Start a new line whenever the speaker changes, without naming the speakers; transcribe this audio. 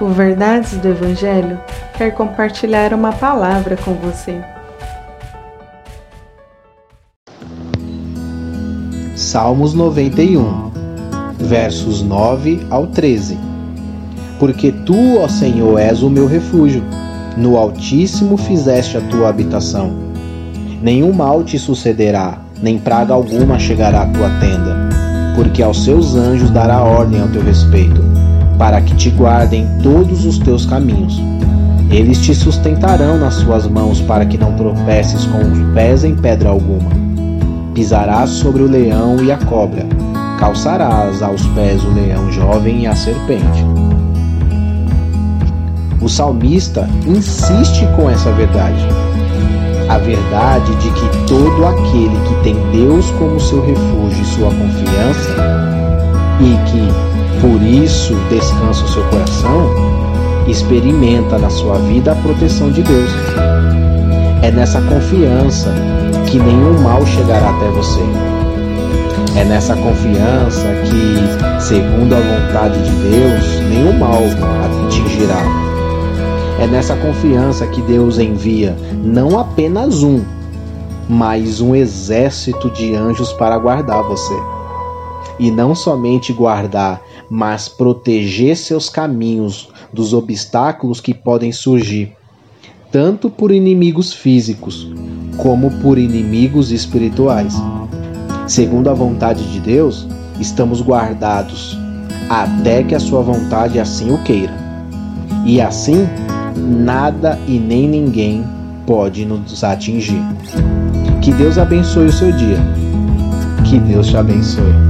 O Verdades do Evangelho quer compartilhar uma palavra com você.
Salmos 91, versos 9 ao 13. Porque tu, ó Senhor, és o meu refúgio, no Altíssimo fizeste a tua habitação. Nenhum mal te sucederá, nem praga alguma chegará à tua tenda, porque aos seus anjos dará ordem ao teu respeito para que te guardem todos os teus caminhos. Eles te sustentarão nas suas mãos para que não tropeces com os pés em pedra alguma. Pisarás sobre o leão e a cobra, calçarás aos pés o leão jovem e a serpente. O salmista insiste com essa verdade. A verdade de que todo aquele que tem Deus como seu refúgio e sua confiança, e que por isso descansa o seu coração, experimenta na sua vida a proteção de Deus. É nessa confiança que nenhum mal chegará até você. É nessa confiança que, segundo a vontade de Deus, nenhum mal atingirá. É nessa confiança que Deus envia não apenas um, mas um exército de anjos para guardar você. E não somente guardar, mas proteger seus caminhos dos obstáculos que podem surgir, tanto por inimigos físicos como por inimigos espirituais. Segundo a vontade de Deus, estamos guardados até que a sua vontade assim o queira. E assim, nada e nem ninguém pode nos atingir. Que Deus abençoe o seu dia. Que Deus te abençoe.